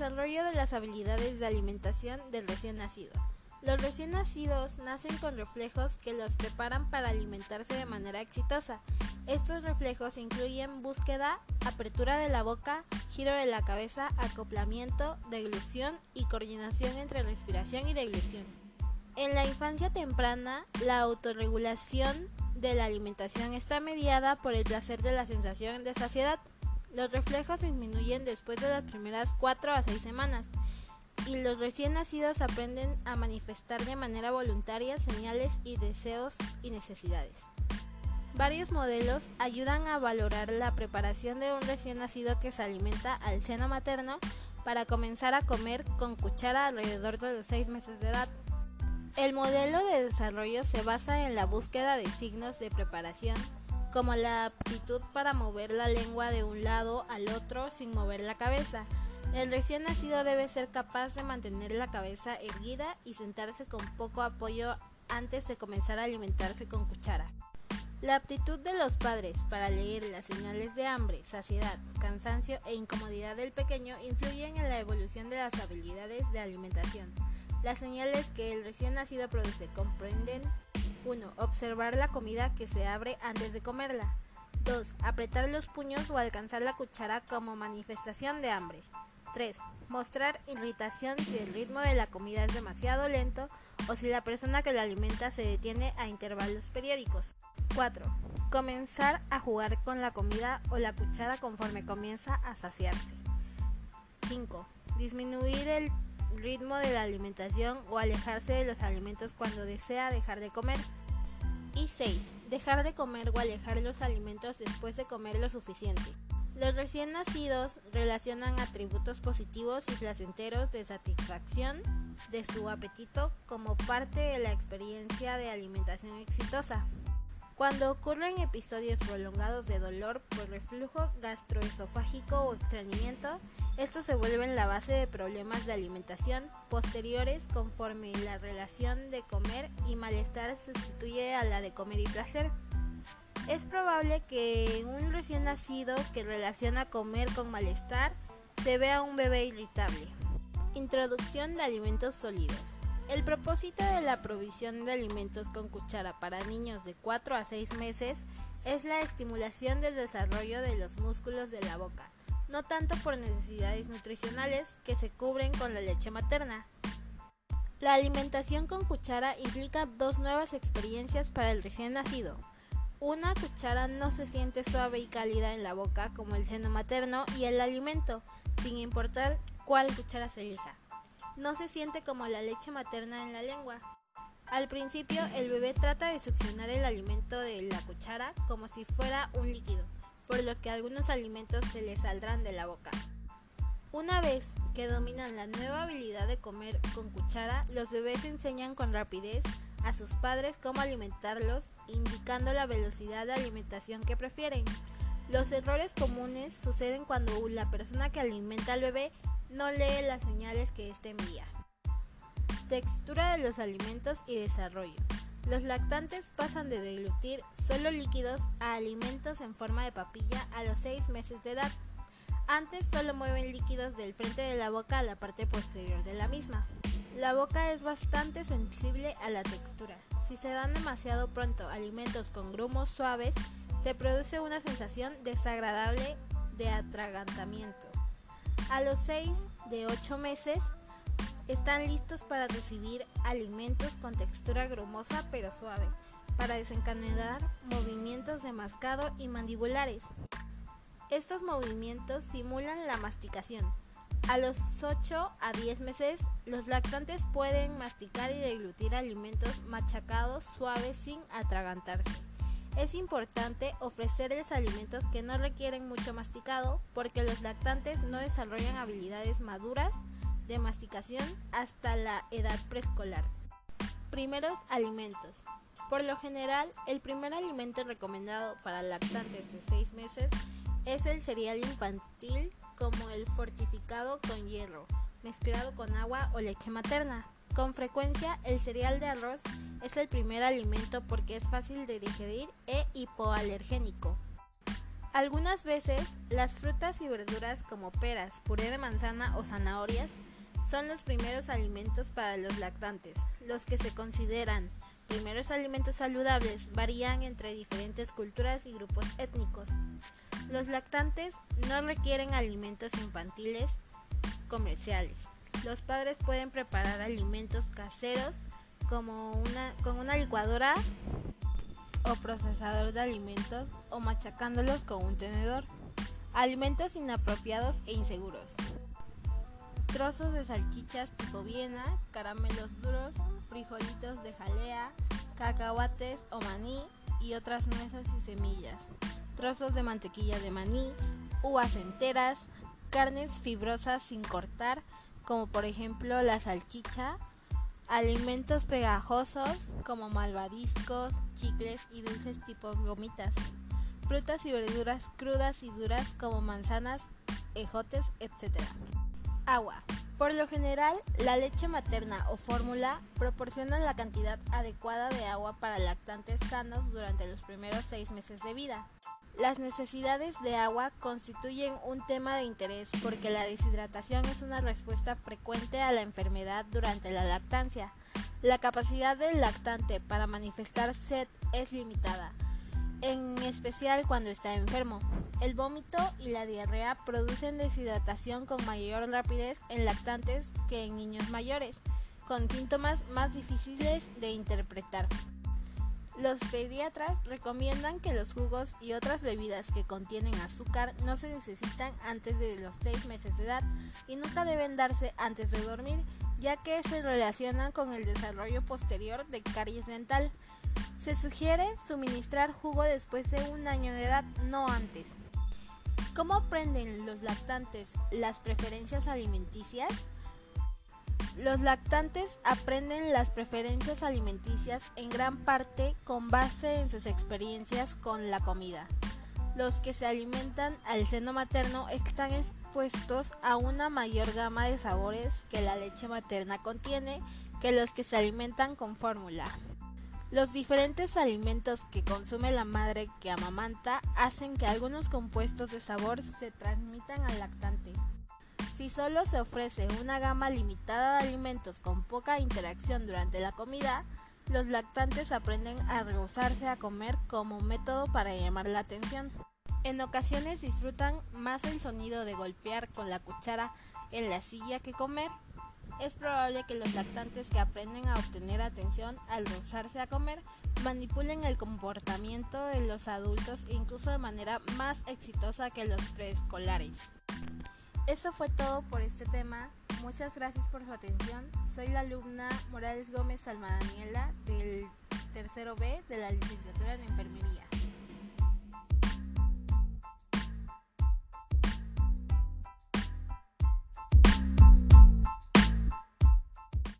Desarrollo de las habilidades de alimentación del recién nacido. Los recién nacidos nacen con reflejos que los preparan para alimentarse de manera exitosa. Estos reflejos incluyen búsqueda, apertura de la boca, giro de la cabeza, acoplamiento, deglución y coordinación entre respiración y deglución. En la infancia temprana, la autorregulación de la alimentación está mediada por el placer de la sensación de saciedad. Los reflejos disminuyen después de las primeras 4 a 6 semanas y los recién nacidos aprenden a manifestar de manera voluntaria señales y deseos y necesidades. Varios modelos ayudan a valorar la preparación de un recién nacido que se alimenta al seno materno para comenzar a comer con cuchara alrededor de los 6 meses de edad. El modelo de desarrollo se basa en la búsqueda de signos de preparación como la aptitud para mover la lengua de un lado al otro sin mover la cabeza. El recién nacido debe ser capaz de mantener la cabeza erguida y sentarse con poco apoyo antes de comenzar a alimentarse con cuchara. La aptitud de los padres para leer las señales de hambre, saciedad, cansancio e incomodidad del pequeño influyen en la evolución de las habilidades de alimentación. Las señales que el recién nacido produce comprenden 1. Observar la comida que se abre antes de comerla. 2. Apretar los puños o alcanzar la cuchara como manifestación de hambre. 3. Mostrar irritación si el ritmo de la comida es demasiado lento o si la persona que la alimenta se detiene a intervalos periódicos. 4. Comenzar a jugar con la comida o la cuchara conforme comienza a saciarse. 5. Disminuir el ritmo de la alimentación o alejarse de los alimentos cuando desea dejar de comer. Y 6. Dejar de comer o alejar los alimentos después de comer lo suficiente. Los recién nacidos relacionan atributos positivos y placenteros de satisfacción de su apetito como parte de la experiencia de alimentación exitosa. Cuando ocurren episodios prolongados de dolor por reflujo gastroesofágico o estreñimiento, estos se vuelven la base de problemas de alimentación posteriores conforme la relación de comer y malestar sustituye a la de comer y placer. Es probable que un recién nacido que relaciona comer con malestar se vea un bebé irritable. Introducción de alimentos sólidos. El propósito de la provisión de alimentos con cuchara para niños de 4 a 6 meses es la estimulación del desarrollo de los músculos de la boca, no tanto por necesidades nutricionales que se cubren con la leche materna. La alimentación con cuchara implica dos nuevas experiencias para el recién nacido. Una cuchara no se siente suave y cálida en la boca como el seno materno y el alimento, sin importar cuál cuchara se elija no se siente como la leche materna en la lengua. Al principio, el bebé trata de succionar el alimento de la cuchara como si fuera un líquido, por lo que algunos alimentos se le saldrán de la boca. Una vez que dominan la nueva habilidad de comer con cuchara, los bebés enseñan con rapidez a sus padres cómo alimentarlos, indicando la velocidad de alimentación que prefieren. Los errores comunes suceden cuando la persona que alimenta al bebé no lee las señales que éste envía. Textura de los alimentos y desarrollo. Los lactantes pasan de deglutir solo líquidos a alimentos en forma de papilla a los 6 meses de edad. Antes solo mueven líquidos del frente de la boca a la parte posterior de la misma. La boca es bastante sensible a la textura. Si se dan demasiado pronto alimentos con grumos suaves, se produce una sensación desagradable de atragantamiento. A los 6 de 8 meses están listos para recibir alimentos con textura grumosa pero suave, para desencadenar movimientos de mascado y mandibulares. Estos movimientos simulan la masticación. A los 8 a 10 meses, los lactantes pueden masticar y deglutir alimentos machacados suaves sin atragantarse. Es importante ofrecerles alimentos que no requieren mucho masticado porque los lactantes no desarrollan habilidades maduras de masticación hasta la edad preescolar. Primeros alimentos. Por lo general, el primer alimento recomendado para lactantes de 6 meses es el cereal infantil como el fortificado con hierro, mezclado con agua o leche materna. Con frecuencia, el cereal de arroz es el primer alimento porque es fácil de digerir e hipoalergénico. Algunas veces, las frutas y verduras como peras, puré de manzana o zanahorias son los primeros alimentos para los lactantes. Los que se consideran primeros alimentos saludables varían entre diferentes culturas y grupos étnicos. Los lactantes no requieren alimentos infantiles comerciales. Los padres pueden preparar alimentos caseros como una, con una licuadora o procesador de alimentos o machacándolos con un tenedor. Alimentos inapropiados e inseguros. Trozos de salchichas tipo Viena, caramelos duros, frijolitos de jalea, cacahuates o maní y otras nueces y semillas. Trozos de mantequilla de maní, uvas enteras, carnes fibrosas sin cortar, como por ejemplo la salchicha, alimentos pegajosos como malvadiscos, chicles y dulces tipo gomitas, frutas y verduras crudas y duras como manzanas, ejotes, etc. Agua. Por lo general, la leche materna o fórmula proporciona la cantidad adecuada de agua para lactantes sanos durante los primeros seis meses de vida. Las necesidades de agua constituyen un tema de interés porque la deshidratación es una respuesta frecuente a la enfermedad durante la lactancia. La capacidad del lactante para manifestar sed es limitada, en especial cuando está enfermo. El vómito y la diarrea producen deshidratación con mayor rapidez en lactantes que en niños mayores, con síntomas más difíciles de interpretar. Los pediatras recomiendan que los jugos y otras bebidas que contienen azúcar no se necesitan antes de los 6 meses de edad y nunca deben darse antes de dormir, ya que se relacionan con el desarrollo posterior de caries dental. Se sugiere suministrar jugo después de un año de edad, no antes. ¿Cómo aprenden los lactantes las preferencias alimenticias? Los lactantes aprenden las preferencias alimenticias en gran parte con base en sus experiencias con la comida. Los que se alimentan al seno materno están expuestos a una mayor gama de sabores que la leche materna contiene que los que se alimentan con fórmula. Los diferentes alimentos que consume la madre que amamanta hacen que algunos compuestos de sabor se transmitan al lactante. Si solo se ofrece una gama limitada de alimentos con poca interacción durante la comida, los lactantes aprenden a rehusarse a comer como método para llamar la atención. En ocasiones disfrutan más el sonido de golpear con la cuchara en la silla que comer. Es probable que los lactantes que aprenden a obtener atención al rehusarse a comer manipulen el comportamiento de los adultos incluso de manera más exitosa que los preescolares. Eso fue todo por este tema. Muchas gracias por su atención. Soy la alumna Morales Gómez Salma Daniela del tercero B de la licenciatura en enfermería.